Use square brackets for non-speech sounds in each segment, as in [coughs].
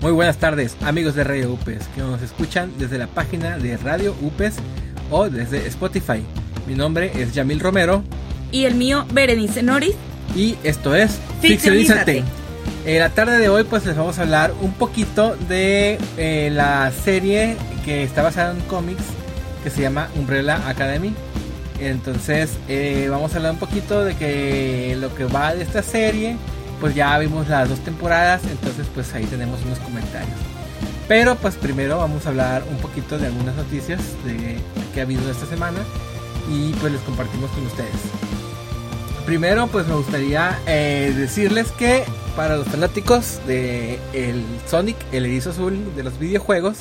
Muy buenas tardes, amigos de Radio UPES, que nos escuchan desde la página de Radio UPES o desde Spotify. Mi nombre es Yamil Romero. Y el mío, Berenice Noris. Y esto es Ficcionízate. En la tarde de hoy, pues les vamos a hablar un poquito de eh, la serie que está basada en cómics que se llama Umbrella Academy. Entonces, eh, vamos a hablar un poquito de que lo que va de esta serie pues ya vimos las dos temporadas, entonces pues ahí tenemos unos comentarios. Pero pues primero vamos a hablar un poquito de algunas noticias de, que ha habido esta semana y pues les compartimos con ustedes. Primero pues me gustaría eh, decirles que para los fanáticos de el Sonic, el erizo azul de los videojuegos,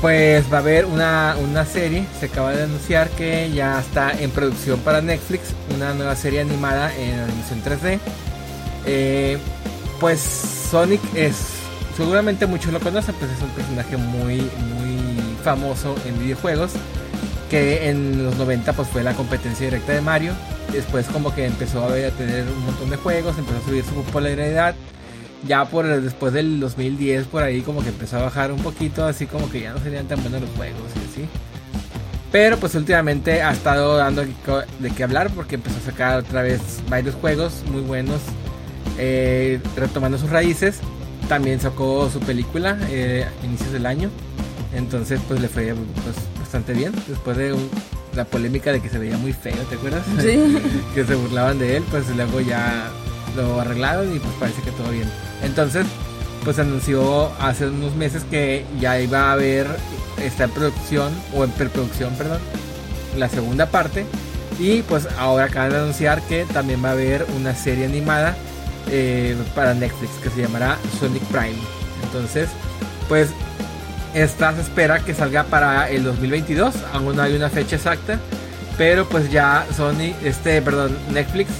pues va a haber una, una, serie, se acaba de anunciar que ya está en producción para Netflix, una nueva serie animada en animación 3D eh, pues Sonic es, seguramente muchos lo conocen, pues es un personaje muy, muy famoso en videojuegos. Que en los 90 pues fue la competencia directa de Mario. Después como que empezó a, a tener un montón de juegos, empezó a subir su popularidad. Ya por después del 2010 por ahí como que empezó a bajar un poquito, así como que ya no serían tan buenos los juegos y así. Pero pues últimamente ha estado dando de qué hablar porque empezó a sacar otra vez varios juegos muy buenos eh, retomando sus raíces. También sacó su película eh, a inicios del año. Entonces pues le fue pues, bastante bien. Después de la polémica de que se veía muy feo, ¿te acuerdas? [laughs] que se burlaban de él, pues luego ya lo arreglaron y pues parece que todo bien. Entonces pues anunció hace unos meses que ya iba a haber, está en producción, o en preproducción, perdón, la segunda parte. Y pues ahora acaban de anunciar que también va a haber una serie animada eh, para Netflix que se llamará Sonic Prime. Entonces, pues esta se espera que salga para el 2022. Aún no hay una fecha exacta, pero pues ya Sony, este, perdón, Netflix,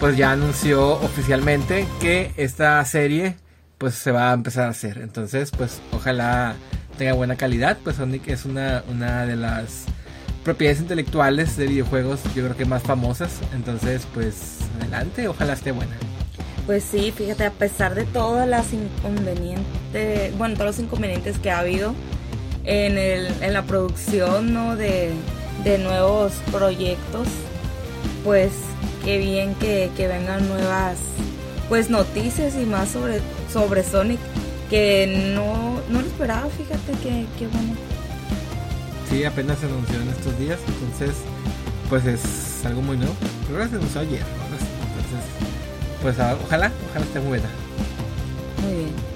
pues ya anunció oficialmente que esta serie pues se va a empezar a hacer. Entonces, pues ojalá tenga buena calidad. Pues Sonic es una, una de las propiedades intelectuales de videojuegos, yo creo que más famosas. Entonces, pues adelante, ojalá esté buena. Pues sí, fíjate, a pesar de todas las inconvenientes, bueno, todos los inconvenientes que ha habido en, el, en la producción ¿no? de, nuevos proyectos, pues qué bien que, vengan nuevas pues noticias y más sobre, sobre Sonic, que no, no lo esperaba, fíjate que, bueno. Sí, apenas se anunció en estos días, entonces pues es algo muy nuevo. Pero se anunció ayer, Entonces pues ah, ojalá, ojalá esté buena. Muy bien.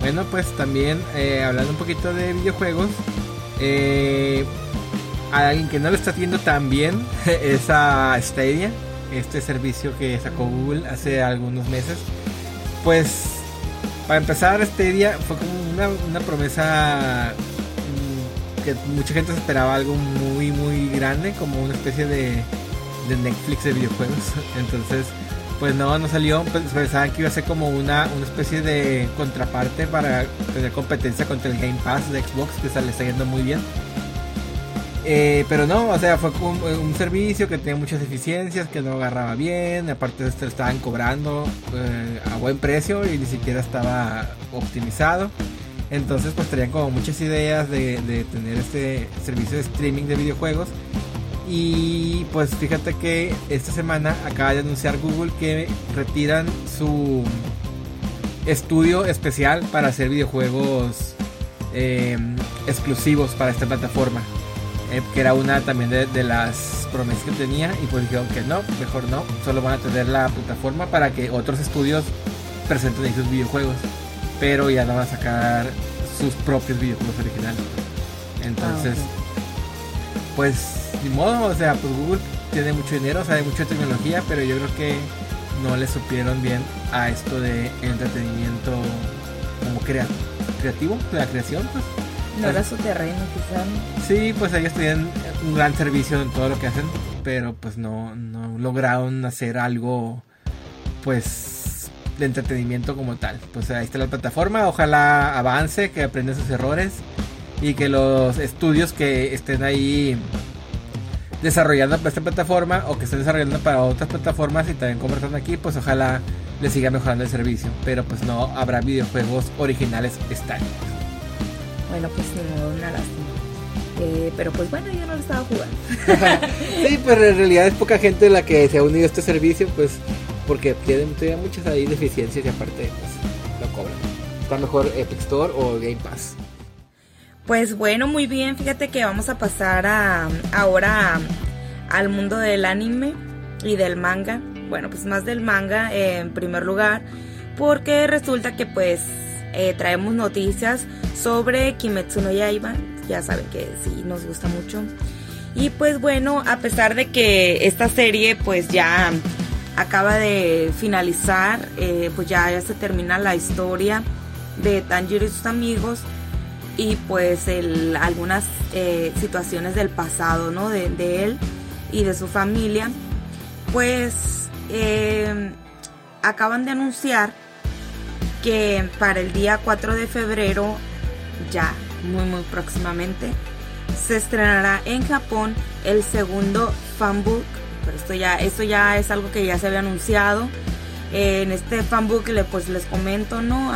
Bueno, pues también eh, hablando un poquito de videojuegos, eh, a alguien que no lo está haciendo tan bien [laughs] es a Stadia, este servicio que sacó Google hace algunos meses. Pues para empezar, Stadia fue como una, una promesa mm, que mucha gente esperaba algo muy, muy grande, como una especie de, de Netflix de videojuegos. [laughs] Entonces pues no, no salió. Pues, pensaban que iba a ser como una, una especie de contraparte para tener competencia contra el Game Pass de Xbox, que se le está yendo muy bien. Eh, pero no, o sea, fue un, un, servicio que tenía muchas deficiencias, que no agarraba bien, aparte de esto estaban cobrando eh, a buen precio y ni siquiera estaba optimizado. Entonces pues tenían como muchas ideas de, de tener este servicio de streaming de videojuegos y pues fíjate que esta semana acaba de anunciar Google que retiran su estudio especial para hacer videojuegos em, exclusivos para esta plataforma. Eh, que era una también de, las promesas que tenía y pues dijeron que no, mejor no, solo van a tener la plataforma para que otros estudios presenten sus videojuegos, pero ya no van a sacar sus propios videojuegos originales. Entonces, ah, pues ni modo, o sea, pues Google tiene mucho dinero, sabe mucho de tecnología, pero yo creo que no le supieron bien a esto de entretenimiento como crea creativo, la creación, pues. No era su terreno, quizás. Sí, pues ellos tienen un gran servicio en todo lo que hacen, pero pues no, no lograron hacer algo, pues, de entretenimiento como tal. Pues ahí está la plataforma, ojalá avance, que aprenda sus errores y que los estudios que estén ahí desarrollando para esta plataforma o que estén desarrollando para otras plataformas y también conversando aquí, pues ojalá le siga mejorando el servicio, pero pues no habrá videojuegos originales estáticos. Bueno, pues modo, una lástima. Eh, pero pues bueno, yo no lo estaba jugando. [laughs] sí, pues en realidad es poca gente la que se ha unido a este servicio, pues porque tienen todavía muchas ahí deficiencias y aparte pues lo cobran. Está mejor Epic Store o Game Pass. Pues bueno, muy bien, fíjate que vamos a pasar ahora al mundo del anime y del manga. Bueno, pues más del manga en primer lugar, porque resulta que pues eh, traemos noticias sobre Kimetsu no Yaiba. Ya saben que sí nos gusta mucho. Y pues bueno, a pesar de que esta serie pues ya acaba de finalizar, eh, pues ya, ya se termina la historia de Tanjiro y sus amigos y pues el, algunas eh, situaciones del pasado, ¿no? De, de, él y de su familia, pues acaban de anunciar que para el día 4 de febrero, ya muy muy próximamente, se estrenará en Japón el segundo fanbook. Pero esto ya, esto ya es algo que ya se había anunciado. en este fanbook pues les comento, ¿no?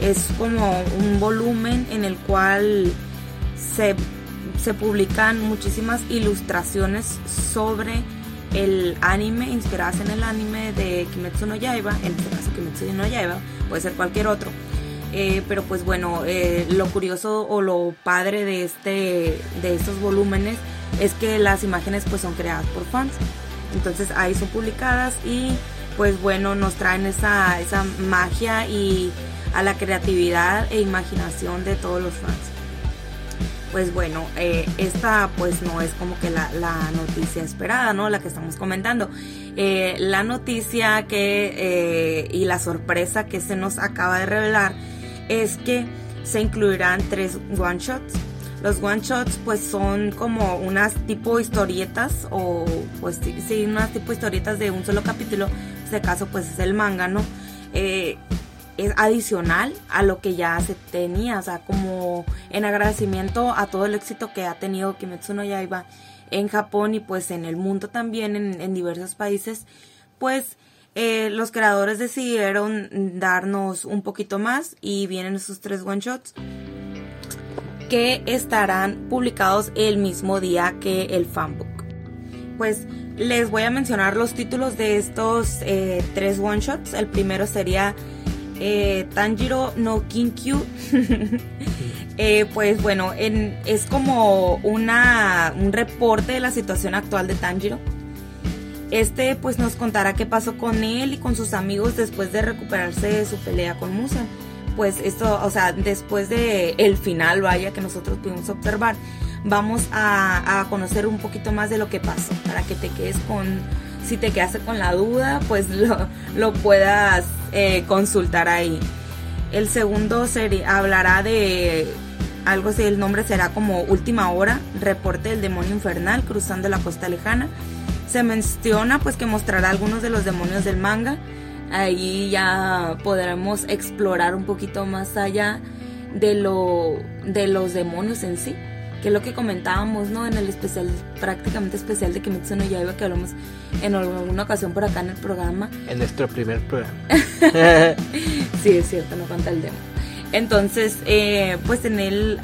Es como un volumen en el cual se, se publican muchísimas ilustraciones sobre el anime, inspiradas en el anime de Kimetsu no Yaiba, en este caso Kimetsu no Yaiba, puede ser cualquier otro. Eh, pero pues bueno, eh, lo curioso o lo padre de, este, de estos volúmenes es que las imágenes pues son creadas por fans. Entonces ahí son publicadas y pues bueno, nos traen esa, esa magia y a la creatividad e imaginación de todos los fans pues bueno, eh, esta pues no es como que la, noticia esperada, ¿no? La que estamos comentando. Eh, la noticia que eh, y la sorpresa que se nos acaba de revelar es que se incluirán tres one shots. Los one shots pues son como unas tipo historietas o pues sí, unas tipo historietas de un solo capítulo. En este caso pues es el manga, ¿no? es adicional a lo que ya se tenía, o sea, como en agradecimiento a todo el éxito que ha tenido Kimetsu no Yaiba en Japón y pues en el mundo también, en, diversos países, pues eh, los creadores decidieron darnos un poquito más y vienen esos tres one shots que estarán publicados el mismo día que el fanbook. Pues les voy a mencionar los títulos de estos eh, tres one shots. El primero sería eh, Tanjiro no Kinkyu. [laughs] Eh, pues bueno, es como una, un reporte de la situación actual de Tanjiro. Este pues nos contará qué pasó con él y con sus amigos después de recuperarse de su pelea con Musa. Pues esto, o sea, después de el final, vaya, que nosotros pudimos observar, vamos a, conocer un poquito más de lo que pasó, para que te quedes con, si te quedaste con la duda, pues [laughs] lo, lo puedas eh, consultar ahí. El segundo sería, hablará de algo así, el nombre será como Última Hora, reporte del demonio infernal cruzando la costa lejana. Se menciona pues que mostrará algunos de los demonios del manga. Ahí ya podremos explorar un poquito más allá de, lo, de los demonios en sí que es lo que comentábamos, ¿no? En el especial, prácticamente especial de Kimetsu no Yaiba que hablamos en alguna ocasión por acá en el programa. En nuestro primer programa. [laughs] [laughs] sí, es cierto, no falta el demo. Entonces, eh, pues en él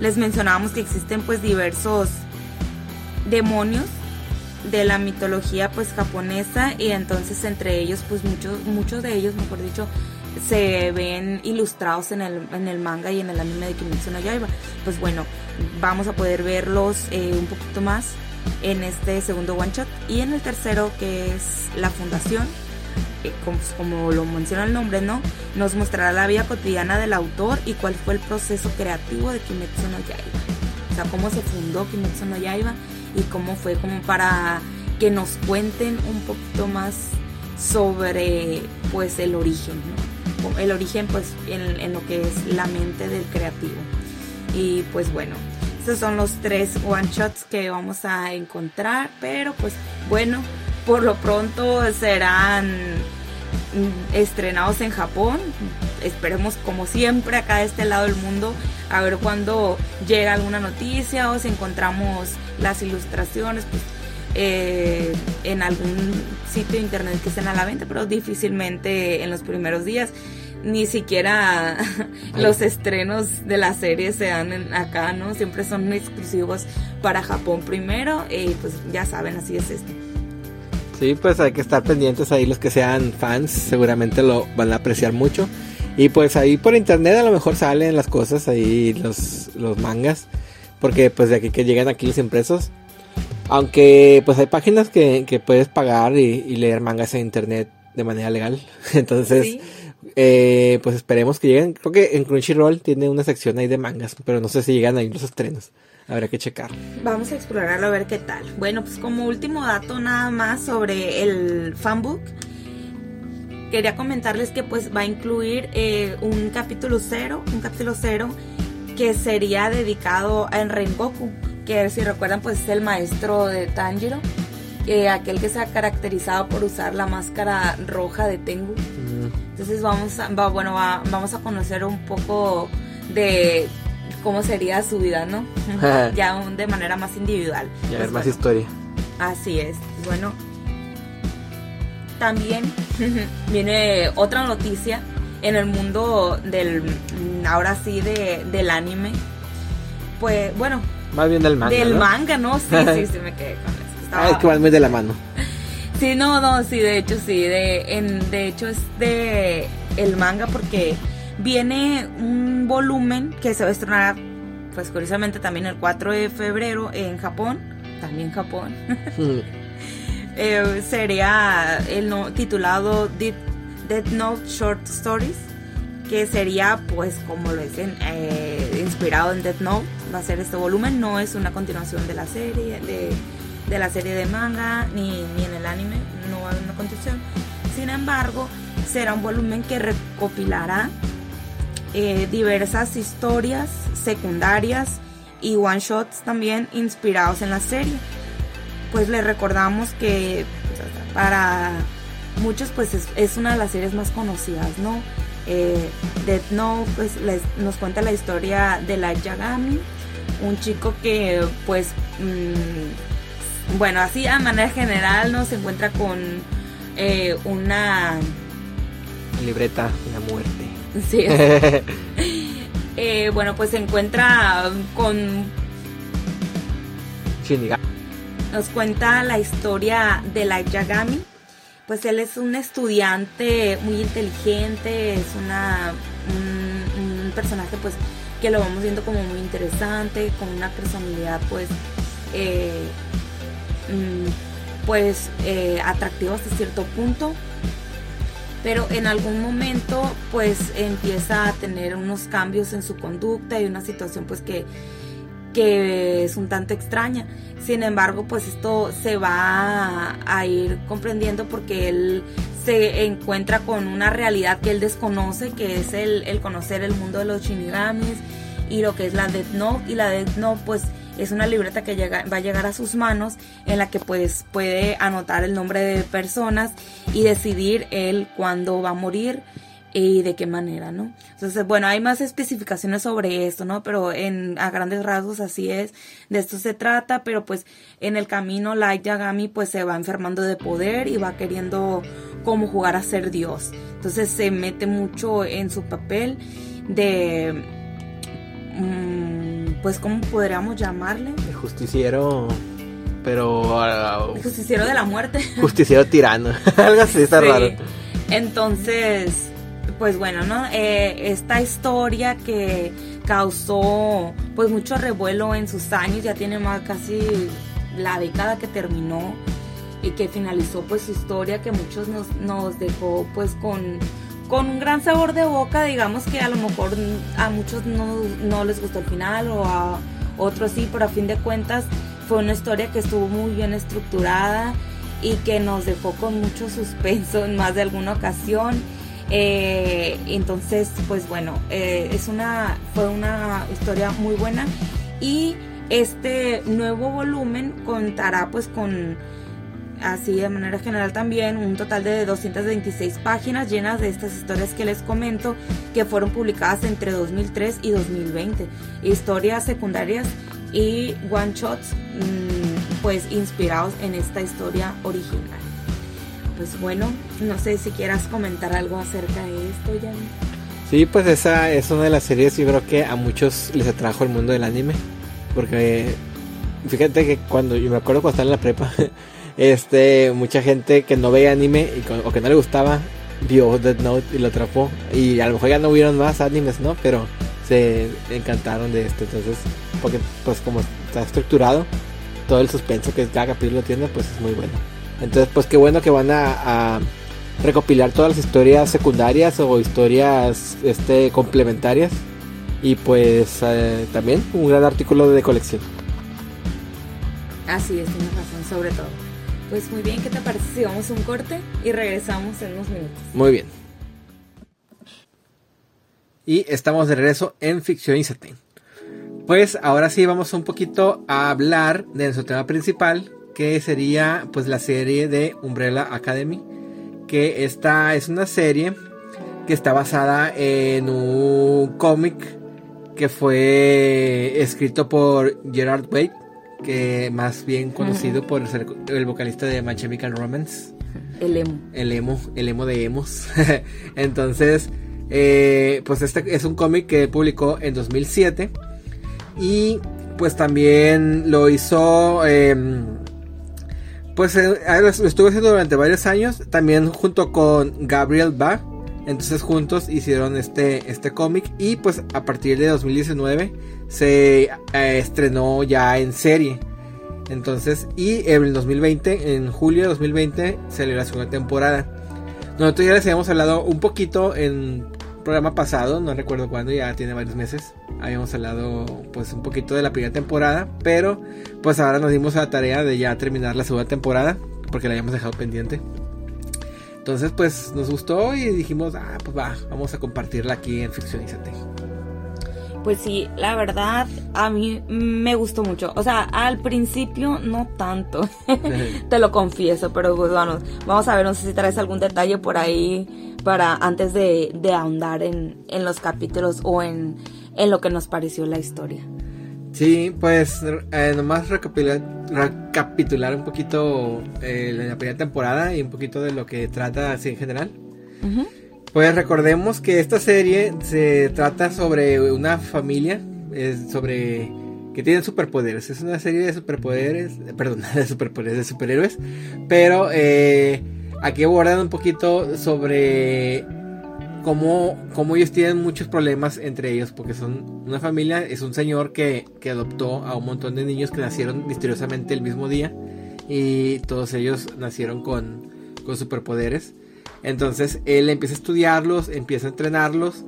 les mencionábamos que existen pues diversos demonios de la mitología pues japonesa y entonces entre ellos pues muchos muchos de ellos mejor dicho se ven ilustrados en el, en el manga y en el anime de Kimetsu no Yaiba. Pues bueno, vamos a poder verlos eh, un poquito más en este segundo one shot. Y en el tercero que es la fundación eh, como, lo menciona el nombre no nos mostrará la vida cotidiana del autor y cuál fue el proceso creativo de Kimetsu no Yaiba. O sea cómo se fundó Kimetsu no Yaiba y cómo fue como para que nos cuenten un poquito más sobre pues el origen el origen pues en, lo que es la mente del creativo. Y pues bueno, estos son los tres one shots que vamos a encontrar, pero pues bueno, por lo pronto serán estrenados en Japón. Esperemos como siempre acá de este lado del mundo a ver cuando llega alguna noticia o si encontramos las ilustraciones, pues eh, en algún sitio de internet que estén a la venta, pero difícilmente en los primeros días. Ni siquiera [laughs] los estrenos de la serie se dan acá, ¿no? Siempre son exclusivos para Japón primero y pues ya saben, así es esto. Sí, pues hay que estar pendientes ahí los que sean fans, seguramente lo van a apreciar mucho. Y pues ahí por internet a lo mejor salen las cosas, ahí los, los mangas, porque pues de aquí que llegan aquí los impresos. Aunque pues hay páginas que, que puedes pagar y, leer mangas en internet de manera legal. [laughs] Entonces, eh, pues esperemos que lleguen. Creo que en Crunchyroll tiene una sección ahí de mangas, pero no sé si llegan ahí los estrenos. Habrá que checar. Vamos a explorarlo a ver qué tal. Bueno, pues como último dato nada más sobre el fanbook. Quería comentarles que pues va a incluir eh, un capítulo cero, un capítulo cero que sería dedicado a Rengoku, que si recuerdan pues es el maestro de Tanjiro, que aquel que se ha caracterizado por usar la máscara roja de Tengu. Entonces vamos a, bueno, vamos a conocer un poco de cómo sería su vida, ¿no? [laughs] ya de manera más individual. Ya ver más historia. Así es. Bueno, también [laughs] viene otra noticia en el mundo del, ahora sí, de, del anime. Pues, bueno. Más bien del manga. Del manga, ¿no? Sí, sí, sí, [laughs] me quedé con eso. Ah, es que va muy de la mano. Sí, no, no, sí, de hecho, sí. De, en, de hecho, es de el manga porque viene un volumen que se va a estrenar, pues curiosamente también el 4 de febrero en Japón, también Japón. Mm. [laughs] Eh, sería el no, titulado Dead Note Short Stories, que sería pues como lo dicen, eh, inspirado en Dead Note, va a ser este volumen, no es una continuación de la serie, de, de la serie de manga, ni, ni en el anime, no va a haber una continuación. Sin embargo, será un volumen que recopilará eh, diversas historias secundarias y one shots también inspirados en la serie. Pues les recordamos que para muchos pues es, una de las series más conocidas, ¿no? Eh, Death Note pues nos cuenta la historia de la Yagami, un chico que pues mm, bueno así a manera general no se encuentra con eh, una libreta de la muerte Sí. [laughs] Eh, bueno, pues se encuentra con... Nos cuenta la historia de la Yagami. Pues él es un estudiante muy inteligente, es una un, personaje pues que lo vamos viendo como muy interesante, con una personalidad pues eh, mm, pues eh, atractiva hasta cierto punto pero en algún momento pues empieza a tener unos cambios en su conducta y una situación pues que, que es un tanto extraña. Sin embargo, pues esto se va a, ir comprendiendo porque él se encuentra con una realidad que él desconoce, que es el, conocer el mundo de los shinigamis y lo que es la Death Note. Y la Death Note pues es una libreta que llega, va a llegar a sus manos en la que pues puede anotar el nombre de personas y decidir él cuándo va a morir y de qué manera, ¿no? Entonces, bueno, hay más especificaciones sobre esto, ¿no? Pero en, a grandes rasgos así es, de esto se trata, pero pues en el camino Light Yagami pues se va enfermando de poder y va queriendo como jugar a ser Dios. Entonces se mete mucho en su papel de... Mm, pues, ¿cómo podríamos llamarle? El justiciero, pero... el justiciero de la muerte. Justiciero tirano, [laughs] algo así, está raro. Entonces, pues bueno, ¿no? Eh, esta historia que causó pues mucho revuelo en sus años, ya tiene más casi la década que terminó y que finalizó pues su historia que muchos nos, nos dejó pues con con un gran sabor de boca, digamos que a lo mejor a muchos no, les gustó el final o a otros sí, pero a fin de cuentas fue una historia que estuvo muy bien estructurada y que nos dejó con mucho suspenso en más de alguna ocasión. Eh, entonces, pues bueno, eh, es una, fue una historia muy buena y este nuevo volumen contará pues con así de manera general también un total de 226 páginas llenas de estas historias que les comento que fueron publicadas entre 2003 y 2020. Historias secundarias y one shots mm, pues inspirados en esta historia original. Pues bueno, no sé si quieras comentar algo acerca de esto, Jan. Sí, pues esa es una de las series, yo creo que a muchos les atrajo el mundo del anime. Porque fíjate que cuando, yo me acuerdo cuando estaba en la prepa, [laughs] este, mucha gente que no veía anime o que no le gustaba, vio Dead Note y lo atrapó. Y a lo mejor ya no hubieron más animes, ¿no? Pero se encantaron de este. Entonces, porque pues como está estructurado, todo el suspenso que cada capítulo tiene, pues es muy bueno. Entonces, pues qué bueno que van a, recopilar todas las historias secundarias o historias este, complementarias. Y pues eh, también un gran artículo de colección. Así es, tienes razón, sobre todo. Pues muy bien, ¿qué te parece si vamos a un corte y regresamos en unos minutos? Muy bien. Y estamos de regreso en Ficción y Pues ahora sí vamos un poquito a hablar de nuestro tema principal, que sería pues la serie de Umbrella Academy, que esta es una serie que está basada en un cómic que fue escrito por Gerard Way, que más bien conocido por ser el vocalista de My Chemical Romance. El emo. El emo, el emo de emos. [laughs] Entonces, eh, pues este es un cómic que publicó en 2007 y pues también lo hizo em, pues eh, lo estuvo haciendo durante varios años, también junto con Gabriel Ba. Entonces juntos hicieron este, este cómic y pues a partir de 2019 se eh, estrenó ya en serie. Entonces, y en el 2020, en julio de 2020, salió la segunda temporada. Nosotros ya les habíamos hablado un poquito en programa pasado, no recuerdo cuándo, ya tiene varios meses. Habíamos hablado pues un poquito de la primera temporada, pero pues ahora nos dimos a la tarea de ya terminar la segunda temporada, porque la habíamos dejado pendiente. Entonces pues nos gustó y dijimos, ah, pues va, vamos a compartirla aquí en Ficcionízate. Pues sí, la verdad a mí me gustó mucho. O sea, al principio no tanto, [laughs] [laughs] te lo confieso, pero pues bueno, vamos a ver, no sé si traes algún detalle por ahí para antes de, ahondar en, los capítulos o en, lo que nos pareció la historia. Sí, pues eh, nomás recapitular, un poquito eh, la primera temporada y un poquito de lo que trata así en general. Pues recordemos que esta serie se trata sobre una familia, sobre que tienen superpoderes. Es una serie de superpoderes, perdón, [laughs] de superpoderes, de superhéroes, pero eh, aquí abordan un poquito sobre cómo, cómo, ellos tienen muchos problemas entre ellos, porque son una familia, es un señor que, que, adoptó a un montón de niños que nacieron misteriosamente el mismo día y todos ellos nacieron con, con superpoderes. Entonces él empieza a estudiarlos, empieza a entrenarlos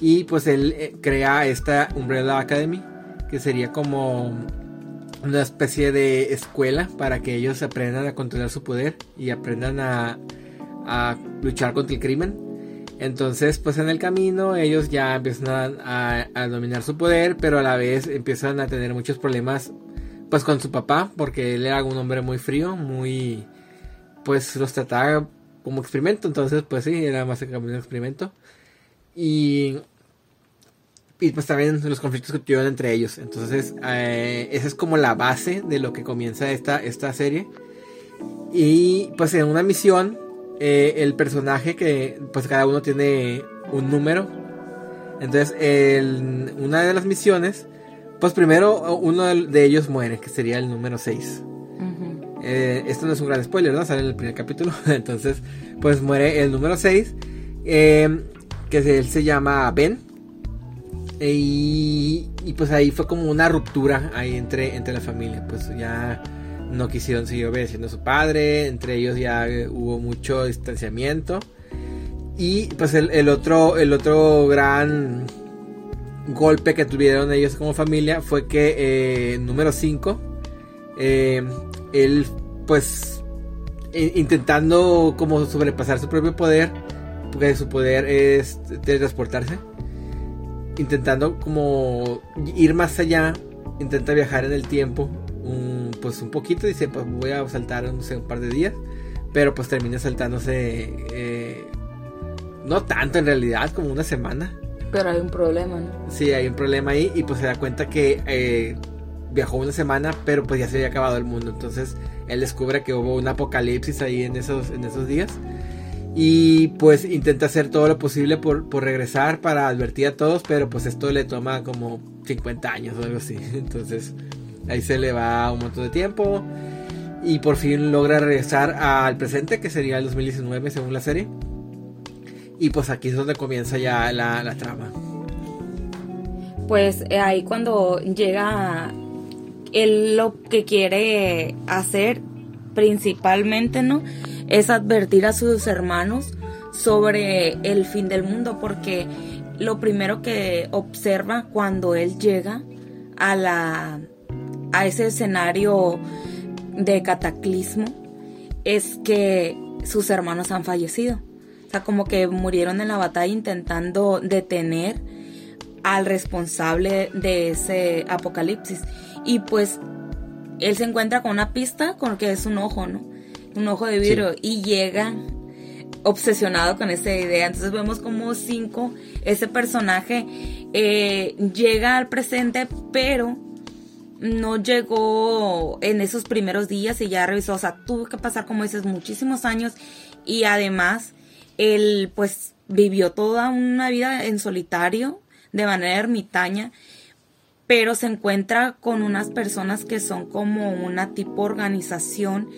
y pues él eh, crea esta Umbrella Academy, que sería como una especie de escuela para que ellos aprendan a controlar su poder y aprendan a, luchar contra el crimen. Entonces, pues en el camino ellos ya empiezan a, dominar su poder, pero a la vez empiezan a tener muchos problemas, pues con su papá, porque él era un hombre muy frío, muy, pues los trataba como experimento, entonces, pues sí, era más que un experimento. Y y pues también los conflictos que tuvieron entre ellos. Entonces, eh, esa es como la base de lo que comienza esta, esta serie. Y pues en una misión, eh, el personaje que pues cada uno tiene un número. Entonces, en una de las misiones, pues primero uno de ellos muere, que sería el número 6. Eh, esto no es un gran spoiler, ¿no? Sale en el primer capítulo. [laughs] Entonces, pues muere el número 6. que él se llama Ben. Y, pues ahí fue como una ruptura ahí entre, entre la familia. Pues ya no quisieron seguir obedeciendo a su padre. Entre ellos ya hubo mucho distanciamiento. Y pues el, otro, el otro gran golpe que tuvieron ellos como familia fue que eh, número 5, eh, él pues intentando como sobrepasar su propio poder, porque su poder es teletransportarse intentando como ir más allá, intenta viajar en el tiempo, un, pues un poquito, dice, pues voy a saltar, no sé, un par de días, pero pues termina saltándose, eh, no tanto en realidad, como una semana. Pero hay un problema, ¿no? Sí, hay un problema ahí y pues se da cuenta que eh, viajó una semana, pero pues ya se había acabado el mundo. Entonces él descubre que hubo un apocalipsis ahí en esos, en esos días. Y pues intenta hacer todo lo posible por, por regresar para advertir a todos, pero pues esto le toma como 50 años o algo así. [laughs] Entonces ahí se le va un montón de tiempo. Y por fin logra regresar al presente, que sería el 2019 según la serie. Y pues aquí es donde comienza ya la, la trama. Pues eh, ahí cuando llega él lo que quiere hacer principalmente, ¿no? Es advertir a sus hermanos sobre el fin del mundo, porque lo primero que observa cuando él llega a la a ese escenario de cataclismo es que sus hermanos han fallecido. O sea, como que murieron en la batalla intentando detener al responsable de ese apocalipsis. Y pues él se encuentra con una pista con que es un ojo, ¿no? Un ojo de vidrio. Y llega obsesionado con esa idea. Entonces vemos como cinco, ese personaje eh, llega al presente, pero no llegó en esos primeros días y ya revisó, o sea, tuvo que pasar, como dices, muchísimos años y además él pues vivió toda una vida en solitario, de manera ermitaña, pero se encuentra con unas personas que son como una tipo organización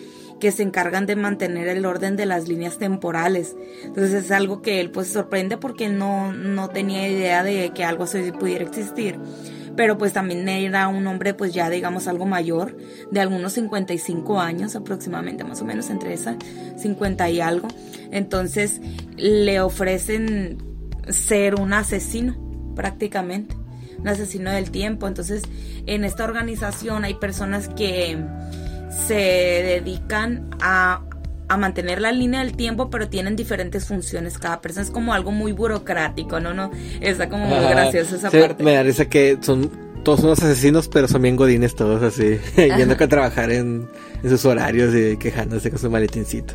que se encargan de mantener el orden de las líneas temporales. Entonces es algo que él pues sorprende porque no, no tenía idea de que algo así pudiera existir pero pues también era un hombre pues ya digamos algo mayor, de algunos 55 años aproximadamente, más o menos entre esa 50 y algo. Entonces le ofrecen ser un asesino prácticamente, un asesino del tiempo. Entonces en esta organización hay personas que se dedican a a mantener la línea del tiempo, pero tienen diferentes funciones. Cada persona es como algo muy burocrático, ¿no? no Está como muy gracioso esa parte. Me parece que son todos unos asesinos, pero son bien godines todos así, [laughs] yendo a trabajar en, en, sus horarios y quejándose con su maletincito.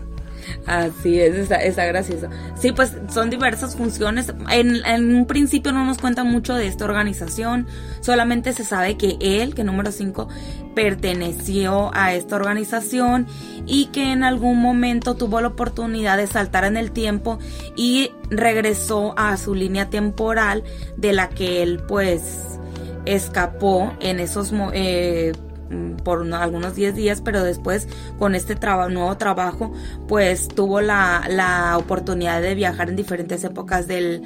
Así es, está, está, gracioso. Sí, pues son diversas funciones. En, un principio no nos cuenta mucho de esta organización, solamente se sabe que él, que número 5, perteneció a esta organización y que en algún momento tuvo la oportunidad de saltar en el tiempo y regresó a su línea temporal de la que él pues escapó en esos eh, por algunos 10 días, pero después con este nuevo trabajo, pues tuvo la, oportunidad de viajar en diferentes épocas del,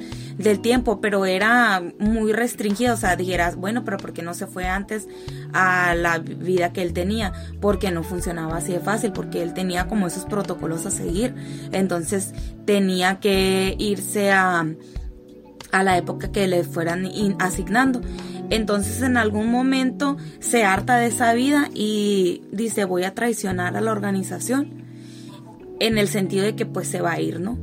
tiempo, pero era muy restringido, o sea, dijeras, bueno, pero ¿por qué no se fue antes a la vida que él tenía? Porque no funcionaba así de fácil, porque él tenía como esos protocolos a seguir, entonces tenía que irse a, a la época que le fueran asignando. Entonces en algún momento se harta de esa vida y dice voy a traicionar a la organización en el sentido de que pues se va a ir, ¿no?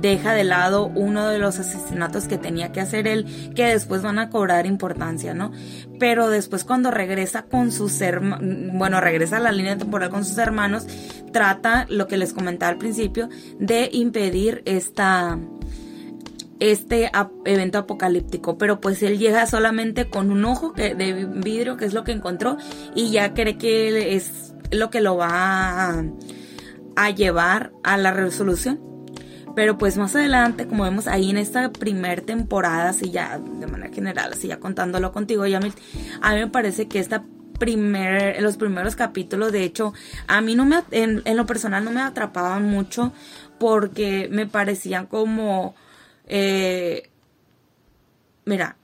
deja de lado uno de los asesinatos que tenía que hacer él, que después van a cobrar importancia, ¿no? Pero después cuando regresa con sus hermanos, bueno, regresa a la línea temporal con sus hermanos, trata lo que les comentaba al principio, de impedir esta, este evento apocalíptico, pero pues él llega solamente con un ojo de vidrio, que es lo que encontró, y ya cree que es lo que lo va a, llevar a la resolución. Pero pues más adelante, como vemos ahí en esta primer temporada, así ya de manera general, así ya contándolo contigo, ya a mí me parece que esta primer, los primeros capítulos, de hecho, a mí no me, en, en lo personal no me atrapaban mucho porque me parecían como eh, mira,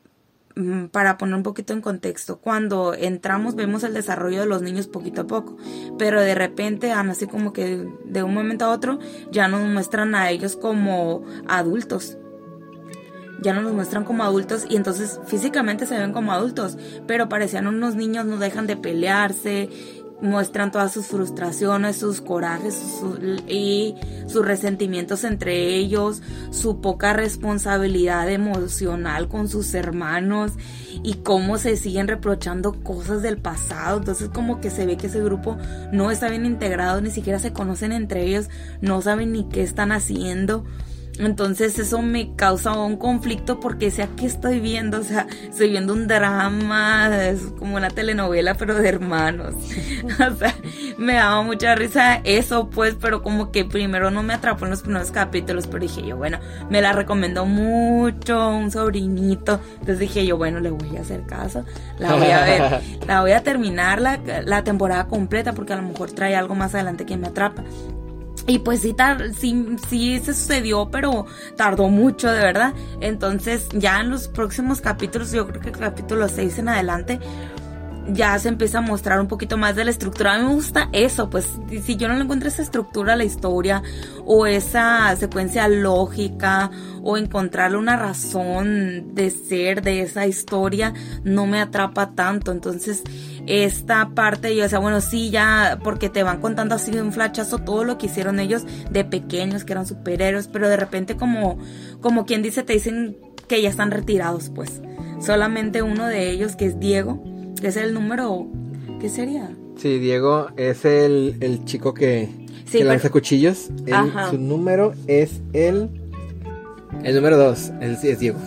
mm, para poner un poquito en contexto, cuando entramos vemos el desarrollo de los niños poquito a poco, pero de repente, así como que de un momento a otro, ya nos muestran a ellos como adultos. Ya no nos muestran como adultos y entonces físicamente se ven como adultos, pero parecían unos niños, no dejan de pelearse, muestran todas sus frustraciones, sus corajes y sus resentimientos entre ellos, su poca responsabilidad emocional con sus hermanos y cómo se siguen reprochando cosas del pasado. Entonces como que se ve que ese grupo no está bien integrado, ni siquiera se conocen entre ellos, no saben ni qué están haciendo. Entonces eso me causa un conflicto porque sea que estoy viendo, o sea, estoy viendo un drama, es como una telenovela pero de hermanos. [laughs] o sea, me daba mucha risa eso pues, pero como que primero no me atrapó en los primeros capítulos, pero dije yo, bueno, me la recomendó mucho un sobrinito, entonces dije yo, bueno, le voy a hacer caso, la voy a ver, [laughs] la voy a terminar la, la temporada completa porque a lo mejor trae algo más adelante que me atrapa. Y pues sí, sí, sí se sucedió, pero tardó mucho, de verdad. Entonces ya en los próximos capítulos, yo creo que el capítulo 6 en adelante, ya se empieza a mostrar un poquito más de la estructura. A mí me gusta eso, pues si yo no encuentro esa estructura a la historia o esa secuencia lógica o encontrarle una razón de ser de esa historia, no me atrapa tanto. Entonces, esta parte yo decía, bueno, sí, ya, porque te van contando así de un flachazo todo lo que hicieron ellos de pequeños, que eran superhéroes, pero de repente como, como quien dice, te dicen que ya están retirados, pues. Solamente uno de ellos, que es Diego, es el número, ¿qué sería? Sí, Diego es el, el chico que, lanza cuchillos. su número es el, el número dos, es, es Diego.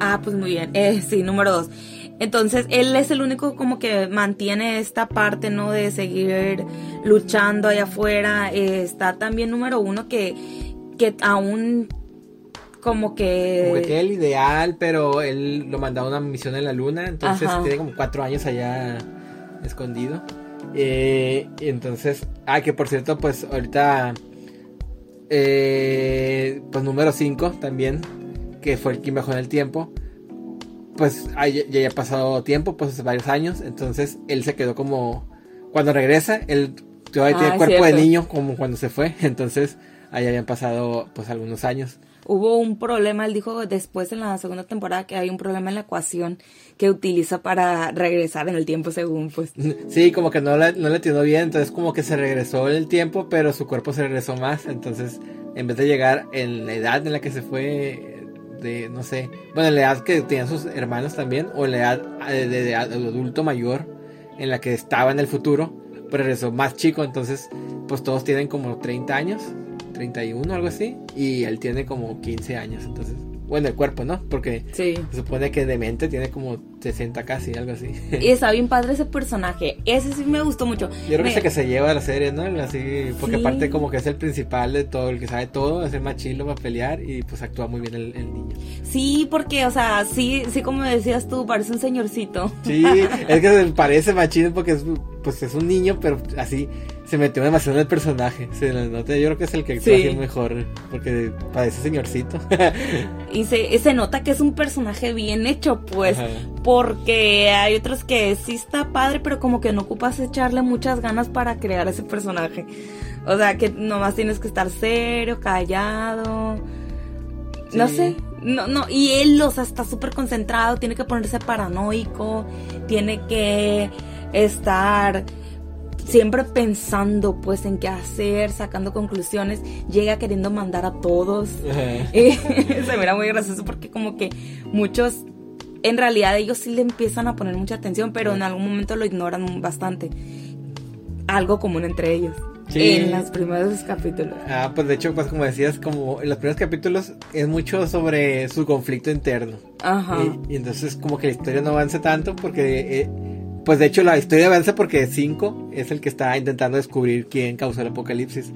ah, pues muy bien, eh, sí, número dos. Entonces, él es el único como que mantiene esta parte, ¿no? De seguir luchando allá afuera. Eh, está también número uno que, que aún como que... Como que tiene el ideal, pero él lo mandaba a una misión en la luna, entonces tiene como cuatro años allá escondido. Eh, entonces, ah, que por cierto, pues ahorita, eh, pues número 5 también, que fue el que bajó en el tiempo pues ya, ya ha pasado tiempo, pues hace varios años, entonces él se quedó como, cuando regresa, él todavía tiene ah, cuerpo de niño como cuando se fue, [laughs] entonces ahí habían pasado pues algunos años. Hubo un problema, él dijo después en la segunda temporada que hay un problema en la ecuación que utiliza para regresar en el tiempo según pues. Sí, como que no le, no bien, entonces como que se regresó en el tiempo, pero su cuerpo se regresó más, entonces en vez de llegar en la edad en la que se fue de, no sé, bueno, la edad que tenían sus hermanos también, o la edad eh, de, adulto mayor en la que estaba en el futuro, pero regresó más chico, entonces pues todos tienen como 30 años, 31, algo así, y él tiene como 15 años, entonces bueno, el cuerpo, ¿no? Porque se supone que de mente tiene como 60 casi, algo así. Y está bien padre ese personaje. Ese sí me gustó mucho. Yo creo que es el que se lleva a la serie, ¿no? Así, porque aparte como que es el principal de todo, el que sabe todo, es el más chilo para pelear y pues actúa muy bien el, niño. Sí, porque, o sea, sí, sí como decías tú, parece un señorcito. Sí, es que parece machino porque es, pues es un niño, pero así se metió demasiado en el personaje. Se nota, yo creo que es el que actúa mejor, porque parece señorcito. [laughs] y se, se nota que es un personaje bien hecho, pues, porque hay otros que sí está padre, pero como que no ocupas echarle muchas ganas para crear ese personaje. O sea, que nomás tienes que estar serio, callado. No sé, no, no, y él, o sea, está súper concentrado, tiene que ponerse paranoico, tiene que estar siempre pensando pues en qué hacer, sacando conclusiones, llega queriendo mandar a todos. y [laughs] se mira muy gracioso porque como que muchos, en realidad ellos sí le empiezan a poner mucha atención, pero en algún momento lo ignoran bastante. Algo común entre ellos. En los primeros capítulos. Ah, pues de hecho, pues como decías, como en los primeros capítulos es mucho sobre su conflicto interno. Ajá. Y, entonces como que la historia no avanza tanto porque eh, pues de hecho la historia avanza porque 5 es el que está intentando descubrir quién causó el apocalipsis.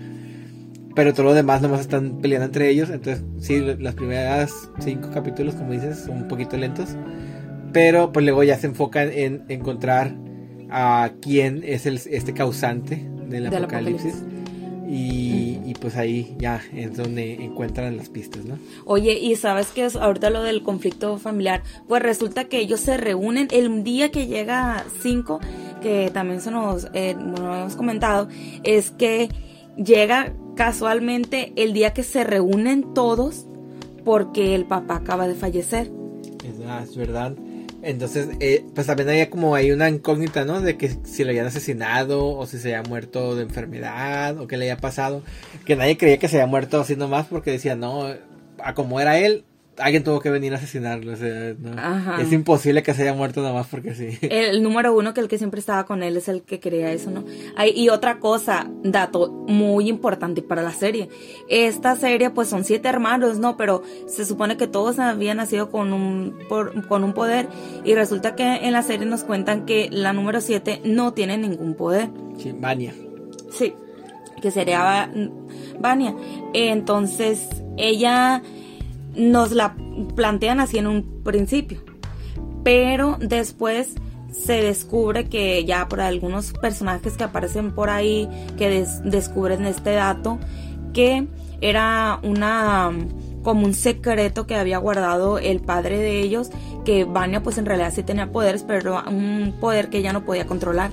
Pero todo lo demás nomás están peleando entre ellos. Entonces, sí, las primeras 5 capítulos, como dices, son un poquito lentos. Pero pues luego ya se enfocan en encontrar a quién es el, este causante del, apocalipsis. Y, pues ahí ya es donde encuentran las pistas, ¿no? Oye, y sabes que ahorita lo del conflicto familiar, pues resulta que ellos se reúnen el día que llega 5, que también se nos eh, hemos comentado, es que llega casualmente el día que se reúnen todos porque el papá acaba de fallecer. Es, ah, es verdad. Entonces, eh, pues también había como hay una incógnita, ¿no? De que si lo habían asesinado o si se había muerto de enfermedad o qué le había pasado. Que nadie creía que se había muerto así nomás porque decía, no, a como era él, alguien tuvo que venir a asesinarlo. O sea, no, es imposible que se haya muerto nada más porque sí. El, número uno, que el que siempre estaba con él, es el que quería eso, ¿no? y otra cosa, dato muy importante para la serie. Esta serie, pues son siete hermanos, ¿no? Pero se supone que todos habían nacido con un, con un poder. Y resulta que en la serie nos cuentan que la número siete no tiene ningún poder. Sí, Vania. Sí, que sería Vania. Entonces, ella nos la plantean así en un principio. Pero después se descubre que ya por algunos personajes que aparecen por ahí, que descubren este dato, que era una como un secreto que había guardado el padre de ellos, que Vania pues en realidad sí tenía poderes, pero un poder que ella no podía controlar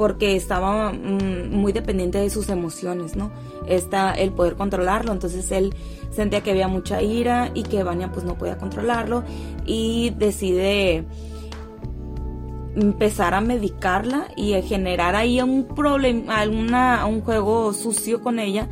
porque estaba mm, muy dependiente de sus emociones, ¿no? Está el poder controlarlo, entonces él sentía que había mucha ira y que Vania pues no podía controlarlo y decide empezar a medicarla y generar ahí un problema, alguna, un juego sucio con ella,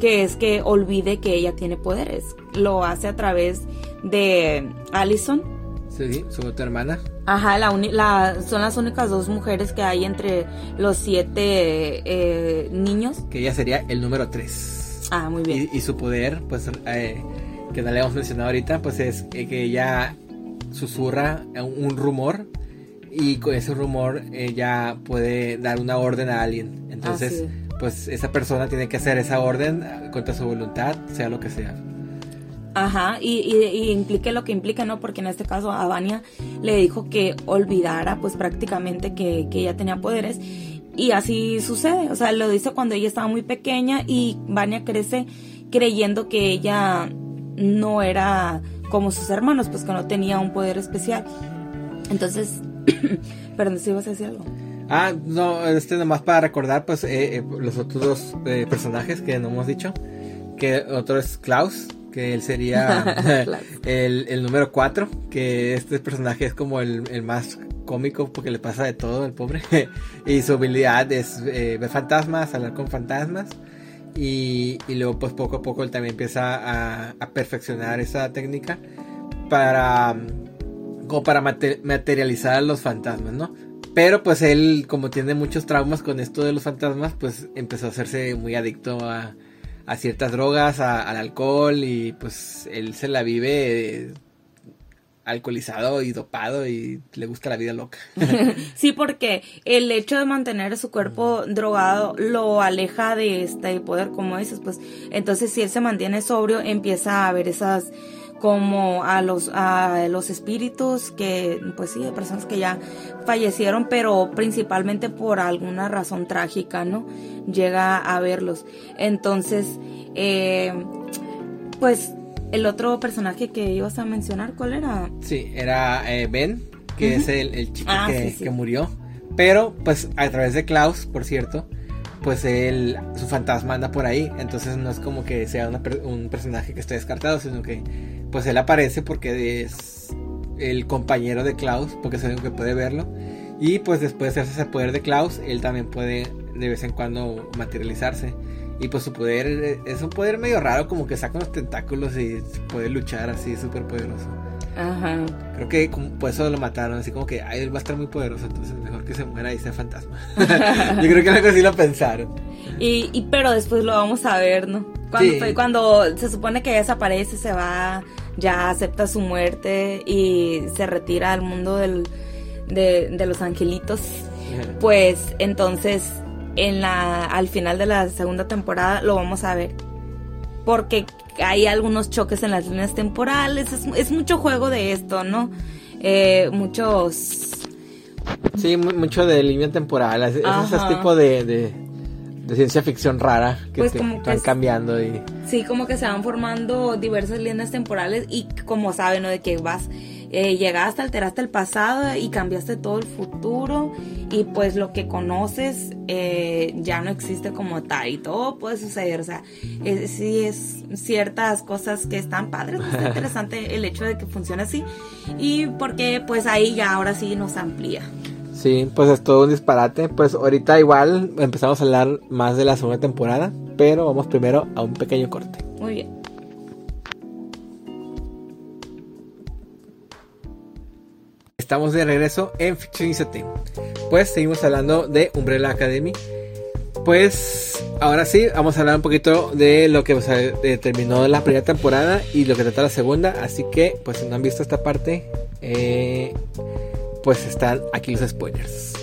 que es que olvide que ella tiene poderes. Lo hace a través de Allison. Sí, su otra hermana. Ajá, la, son las únicas dos mujeres que hay entre los siete eh, niños. Que ella sería el número tres. Ah, muy bien. Y, su poder, pues, eh, que no le hemos mencionado ahorita, pues es que ella susurra un rumor y con ese rumor ella puede dar una orden a alguien. Entonces, pues esa persona tiene que hacer esa orden contra su voluntad, sea lo que sea. Ajá, y, y, implique lo que implique, ¿no? Porque en este caso a Vania le dijo que olvidara, pues prácticamente que, que ella tenía poderes. Y así sucede, o sea, lo dice cuando ella estaba muy pequeña y Vania crece creyendo que ella no era como sus hermanos, pues que no tenía un poder especial. Entonces, [coughs] Perdón, si ibas a decir algo. Ah, no, este nomás para recordar, pues, eh, eh, los otros dos eh, personajes que no hemos dicho. Que otro es Klaus, que él sería [laughs] el, número 4, que este personaje es como el, más cómico porque le pasa de todo al pobre. [laughs] y su habilidad es ver fantasmas, hablar con fantasmas. Y, luego pues poco a poco él también empieza a, a perfeccionar esa técnica para como para materializar a los fantasmas, ¿no? Pero pues él, como tiene muchos traumas con esto de los fantasmas, pues empezó a hacerse muy adicto a, ciertas drogas, al alcohol y pues él se la vive alcoholizado y dopado y le gusta la vida loca. [laughs] sí, porque el hecho de mantener su cuerpo drogado lo aleja de este poder, como dices, pues entonces si él se mantiene sobrio, empieza a ver esas como a los, a los espíritus que, pues sí, de personas que ya fallecieron, pero principalmente por alguna razón trágica, ¿no? Llega a verlos. Entonces, eh, pues el otro personaje que ibas a mencionar, ¿cuál era? Sí, era eh, Ben, que es el, chico ah, que, murió. Pero, pues, a través de Klaus, por cierto, pues él, su fantasma anda por ahí. Entonces no es como que sea un personaje que esté descartado, sino que pues él aparece porque es el compañero de Klaus, porque es el único que puede verlo. Y pues después de hacerse ese poder de Klaus, él también puede de vez en cuando materializarse. Y pues su poder es un poder medio raro, como que saca unos tentáculos y puede luchar así súper poderoso. Ajá. Creo que por eso lo mataron, así como que Ay, él va a estar muy poderoso, entonces mejor que se muera y sea fantasma. [laughs] Yo creo que algo así lo pensaron. Y, y, pero después lo vamos a ver, ¿no? Cuando, cuando se supone que desaparece, se va ya acepta su muerte y se retira al mundo del, de, los angelitos, pues entonces en la, al final de la segunda temporada lo vamos a ver. Porque hay algunos choques en las líneas temporales, es, mucho juego de esto, ¿no? Eh, muchos... Sí, mucho de línea temporal, es, ese tipo de de ciencia ficción rara que, pues están cambiando y sí como que se van formando diversas líneas temporales y como saben ¿no? de que vas eh, llegaste alteraste el pasado y cambiaste todo el futuro y pues lo que conoces eh, ya no existe como tal y todo puede suceder o sea sí es ciertas cosas que están padres está [laughs] interesante el hecho de que funcione así y porque pues ahí ya ahora sí nos amplía Sí, pues es todo un disparate. Pues ahorita igual empezamos a hablar más de la segunda temporada, pero vamos primero a un pequeño corte. Muy bien. Estamos de regreso en Fictionízate. Pues seguimos hablando de Umbrella Academy. Pues ahora sí, vamos a hablar un poquito de lo que terminó la primera temporada y lo que trata la segunda. Así que, pues si no han visto esta parte, eh, pues están aquí los spoilers.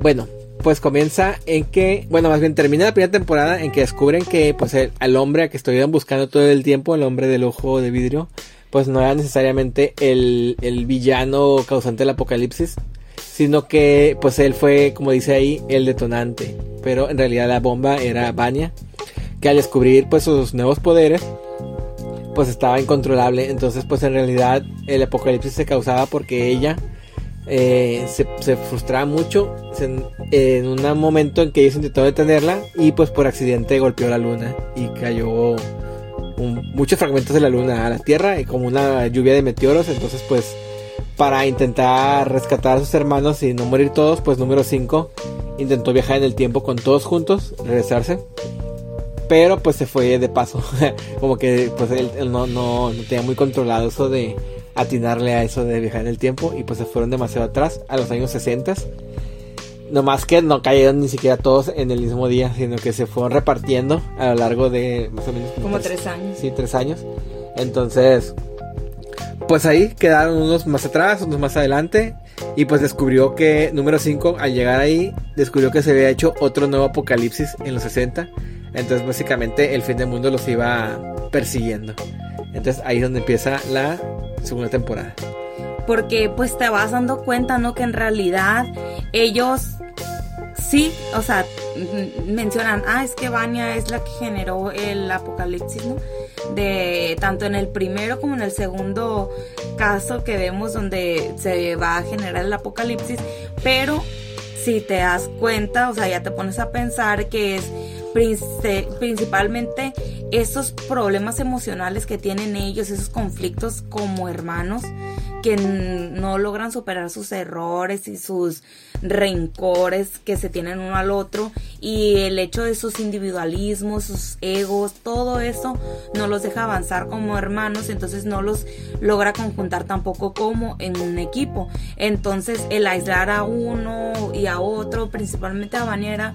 Bueno, pues comienza en que, bueno, más bien termina la primera temporada en que descubren que pues el, al hombre que estuvieron buscando todo el tiempo, el hombre del ojo de vidrio, pues no era necesariamente el, el villano causante del apocalipsis, sino que pues él fue, como dice ahí, el detonante. Pero en realidad la bomba era Vania, que al descubrir pues sus nuevos poderes, pues estaba incontrolable. Entonces pues en realidad el apocalipsis se causaba porque ella eh, se, frustraba mucho en, un momento en que ellos intentó detenerla y pues por accidente golpeó la luna y cayó muchos fragmentos de la luna a la tierra y como una lluvia de meteoros entonces pues para intentar rescatar a sus hermanos y no morir todos pues número 5 intentó viajar en el tiempo con todos juntos regresarse pero pues se fue de paso [laughs] como que pues él, no, no, no tenía muy controlado eso de atinarle a eso de viajar en el tiempo y pues se fueron demasiado atrás a los años 60. No más que no cayeron ni siquiera todos en el mismo día, sino que se fueron repartiendo a lo largo de más o menos como tres, años. Sí, tres años. Entonces, pues ahí quedaron unos más atrás, unos más adelante. Y pues descubrió que, número 5, al llegar ahí, descubrió que se había hecho otro nuevo apocalipsis en los 60. Entonces básicamente el fin del mundo los iba persiguiendo. Entonces ahí es donde empieza la segunda temporada. Porque pues te vas dando cuenta, ¿no? Que en realidad ellos sí, o sea, mencionan, ah, es que Vania es la que generó el apocalipsis, ¿no? De tanto en el primero como en el segundo caso que vemos donde se va a generar el apocalipsis, pero si te das cuenta, o sea, ya te pones a pensar que es principalmente esos problemas emocionales que tienen ellos, esos conflictos como hermanos que no logran superar sus errores y sus rencores que se tienen uno al otro y el hecho de sus individualismos, sus egos, todo eso no los deja avanzar como hermanos, entonces no los logra conjuntar tampoco como en un equipo. Entonces el aislar a uno y a otro, principalmente a Vaniera,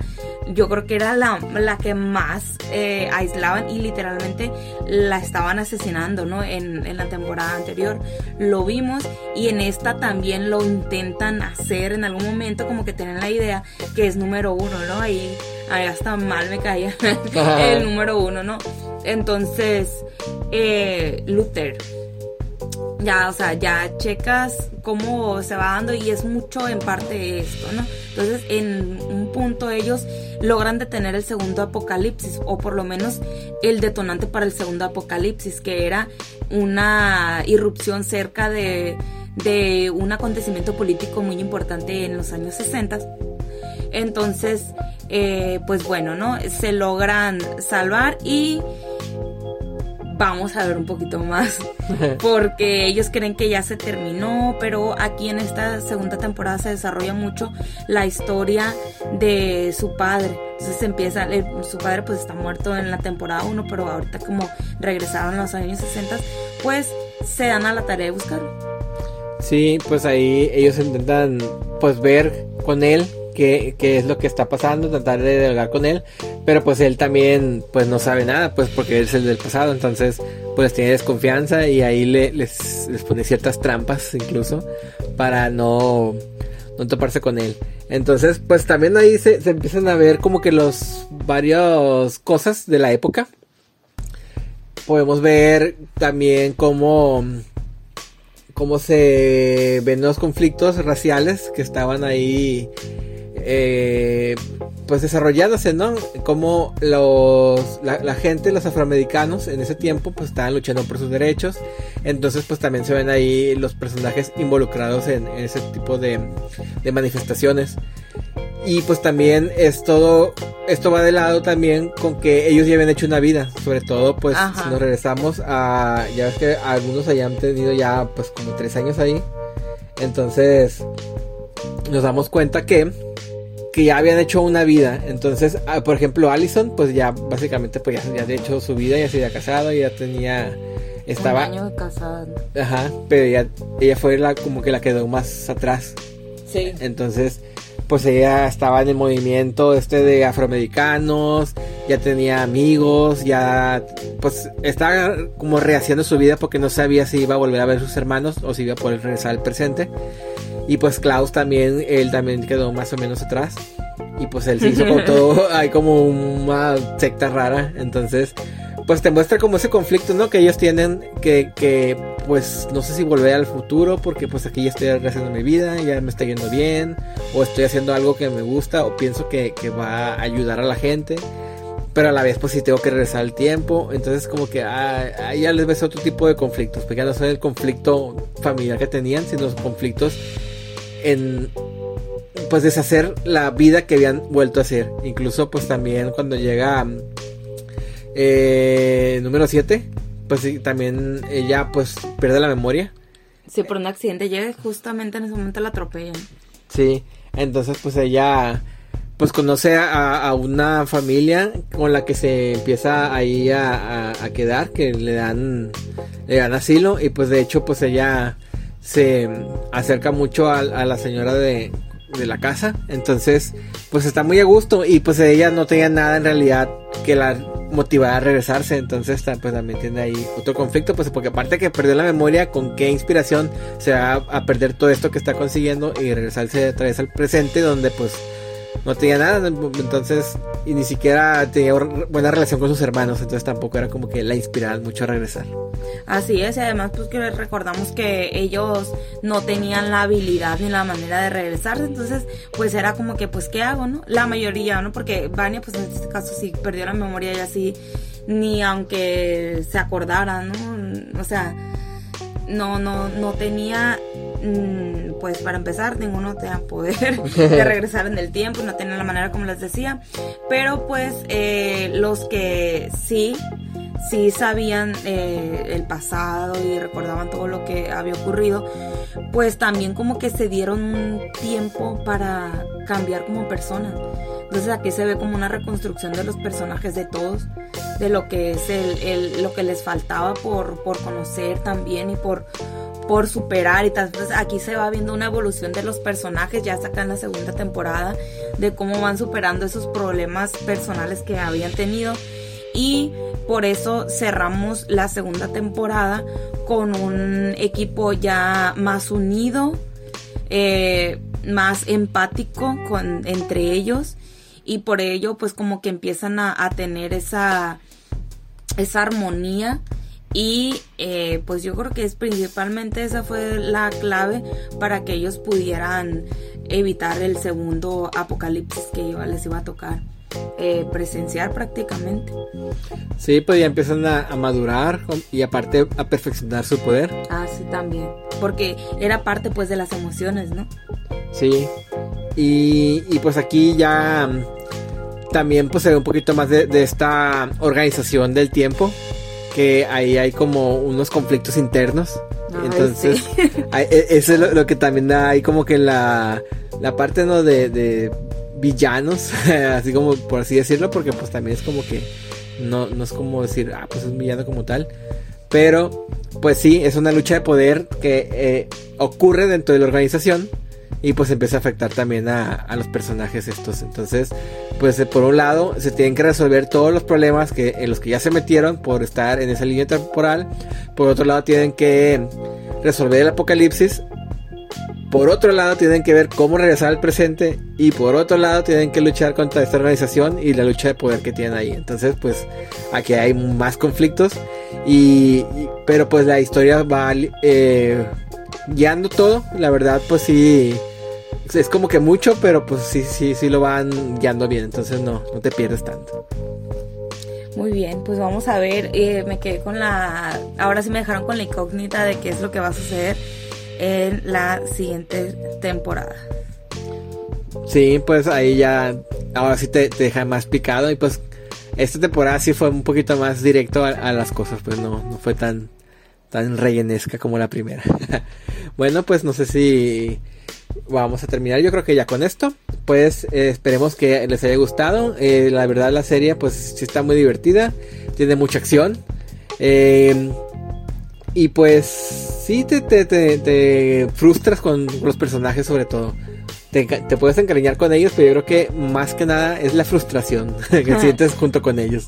yo creo que era la, la que más eh, aislaban y literalmente la estaban asesinando, ¿no? En, en la temporada anterior lo vimos y en esta también lo intentan hacer en algún momento como que tienen la idea que es número uno, ¿no? Ahí, ahí hasta mal me caía [laughs] el número uno, ¿no? Entonces, eh, Luther. Ya, o sea, ya checas cómo se va dando y es mucho en parte esto, ¿no? Entonces, en un punto ellos logran detener el segundo apocalipsis, o por lo menos el detonante para el segundo apocalipsis, que era una irrupción cerca de de un acontecimiento político muy importante en los años 60. Entonces, eh, pues bueno, ¿no? Se logran salvar y vamos a ver un poquito más [laughs] porque ellos creen que ya se terminó, pero aquí en esta segunda temporada se desarrolla mucho la historia de su padre. Entonces empieza, su padre pues está muerto en la temporada 1, pero ahorita como regresaron los años 60, pues se dan a la tarea de buscarlo. Sí, pues ahí ellos intentan pues ver con él qué, qué, es lo que está pasando, tratar de dialogar con él, pero pues él también pues no sabe nada, pues porque es el del pasado, entonces pues tiene desconfianza y ahí le, les, pone ciertas trampas incluso para no, no toparse con él. Entonces pues también ahí se, se empiezan a ver como que los varios cosas de la época. Podemos ver también como cómo se ven los conflictos raciales que estaban ahí eh, pues desarrollándose, ¿no? Como los, la, gente, los afroamericanos en ese tiempo pues estaban luchando por sus derechos, entonces pues también se ven ahí los personajes involucrados en, ese tipo de, de manifestaciones. Y pues también es todo, esto va de lado también con que ellos ya habían hecho una vida, sobre todo pues si nos regresamos a, ya ves que algunos hayan tenido ya pues como tres años ahí, entonces nos damos cuenta que, que ya habían hecho una vida, entonces ah, por ejemplo Allison pues ya básicamente pues ya, ya había hecho su vida, ya se había casado, ya tenía estaba... Un año de casada. Ajá, pero ella, ella fue la como que la quedó más atrás. Sí. Entonces, pues ella estaba en el movimiento este de afroamericanos, ya tenía amigos, ya pues estaba como rehaciendo su vida porque no sabía si iba a volver a ver a sus hermanos o si iba a poder regresar al presente. Y pues Klaus también, él también quedó más o menos atrás. Y pues él se hizo con [laughs] todo, hay como una secta rara. Entonces, pues te muestra como ese conflicto, ¿no? Que ellos tienen, que, que pues no sé si volver al futuro, porque pues aquí ya estoy haciendo mi vida, ya me está yendo bien, o estoy haciendo algo que me gusta, o pienso que, que va a ayudar a la gente. Pero a la vez, pues sí tengo que regresar al tiempo. Entonces, como que ah, ahí ya les ves otro tipo de conflictos. Porque ya no son el conflicto familiar que tenían, sino los conflictos en pues deshacer la vida que habían vuelto a hacer. Incluso pues también cuando llega eh, número 7, pues sí, también ella pues pierde la memoria. Sí, por un accidente llega justamente en ese momento la atropellan. Sí, entonces pues ella pues conoce a, una familia con la que se empieza ahí a, a, quedar, que le dan, le dan asilo y pues de hecho pues ella se acerca mucho a, la señora de, de, la casa. Entonces, pues está muy a gusto. Y pues ella no tenía nada en realidad que la motivara a regresarse. Entonces, pues también tiene ahí otro conflicto. Pues porque aparte que perdió la memoria, con qué inspiración se va a perder todo esto que está consiguiendo y regresarse otra vez al presente, donde pues no tenía nada, entonces, y ni siquiera tenía buena relación con sus hermanos, entonces tampoco era como que la inspiraban mucho a regresar. Así es, y además pues que recordamos que ellos no tenían la habilidad ni la manera de regresarse, entonces pues era como que pues qué hago, ¿no? La mayoría, ¿no? Porque Vania pues en este caso sí perdió la memoria y así, ni aunque se acordara, ¿no? O sea, no, no, no tenía Mm, pues para empezar, ninguno tenía poder [laughs] de regresar en el tiempo, no tenía la manera como les decía, pero pues eh, los que sí, sí sabían eh, el pasado y recordaban todo lo que había ocurrido, pues también como que se dieron tiempo para cambiar como persona. Entonces aquí se ve como una reconstrucción de los personajes de todos, de lo que es el, lo que les faltaba por, por conocer también y por por superar y. Entonces aquí se va viendo una evolución de los personajes, ya sacan la segunda temporada, de cómo van superando esos problemas personales que habían tenido. Y por eso cerramos la segunda temporada con un equipo ya más unido, eh, más empático con, entre ellos. Y por ello pues como que empiezan a, tener esa, esa armonía y eh, pues yo creo que es principalmente esa fue la clave para que ellos pudieran evitar el segundo apocalipsis que les iba a tocar eh, presenciar prácticamente. Sí, pues ya empiezan a, madurar y aparte a perfeccionar su poder. Ah, sí, también. Porque era parte pues de las emociones, ¿no? Sí. Y, y pues aquí ya mm, también pues se ve un poquito más de, de esta organización del tiempo que ahí hay como unos conflictos internos. Entonces, [laughs] e, eso es lo, que también da ahí como que la, la parte ¿no? de, villanos, [laughs] así como por así decirlo, porque pues también es como que no, no es como decir, ah, pues es un villano como tal. Pero, pues sí, es una lucha de poder que eh, ocurre dentro de la organización y pues empieza a afectar también a, los personajes estos. Entonces, pues eh, por un lado se tienen que resolver todos los problemas que, en los que ya se metieron por estar en esa línea temporal. Por otro lado tienen que resolver el apocalipsis. Por otro lado tienen que ver cómo regresar al presente. Y por otro lado tienen que luchar contra esta organización y la lucha de poder que tienen ahí. Entonces, pues aquí hay más conflictos. Y, pero pues la historia va eh, guiando todo. La verdad, pues sí es como que mucho, pero pues sí, sí, sí lo van guiando bien, entonces no, no te pierdes tanto. Muy bien, pues vamos a ver, eh, me quedé con la, ahora sí me dejaron con la incógnita de qué es lo que va a suceder en la siguiente temporada. Sí, pues ahí ya, ahora sí te, deja más picado y pues esta temporada sí fue un poquito más directo a, las cosas, pues no, no fue tan, tan rellenesca como la primera. [laughs] bueno, pues no sé si vamos a terminar yo creo que ya con esto. Pues eh, esperemos que les haya gustado. Eh, la verdad la serie pues sí está muy divertida. Tiene mucha acción. Eh, Y pues sí te, te, te, te frustras con los personajes sobre todo. Te, te, puedes encariñar con ellos, pero yo creo que más que nada es la frustración [laughs] que sientes junto con ellos.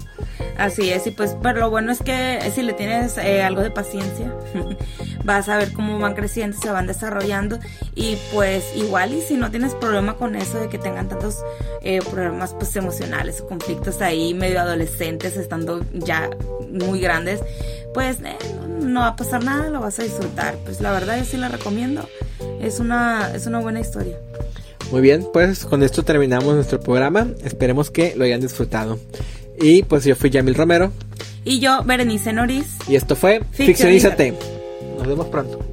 Así es, y pues, pero lo bueno es que si le tienes eh, algo de paciencia, [laughs] vas a ver cómo van creciendo, se van desarrollando, y pues igual, y si no tienes problema con eso de que tengan tantos eh, problemas pues emocionales o conflictos ahí medio adolescentes, estando ya muy grandes, pues eh, no va a pasar nada, lo vas a disfrutar. Pues la verdad yo sí la recomiendo, es una, es una buena historia. Muy bien, pues con esto terminamos nuestro programa. Esperemos que lo hayan disfrutado. Y pues yo fui Yamil Romero. Y yo, Berenice Noris. Y esto fue Ficcionízate. Nos vemos pronto.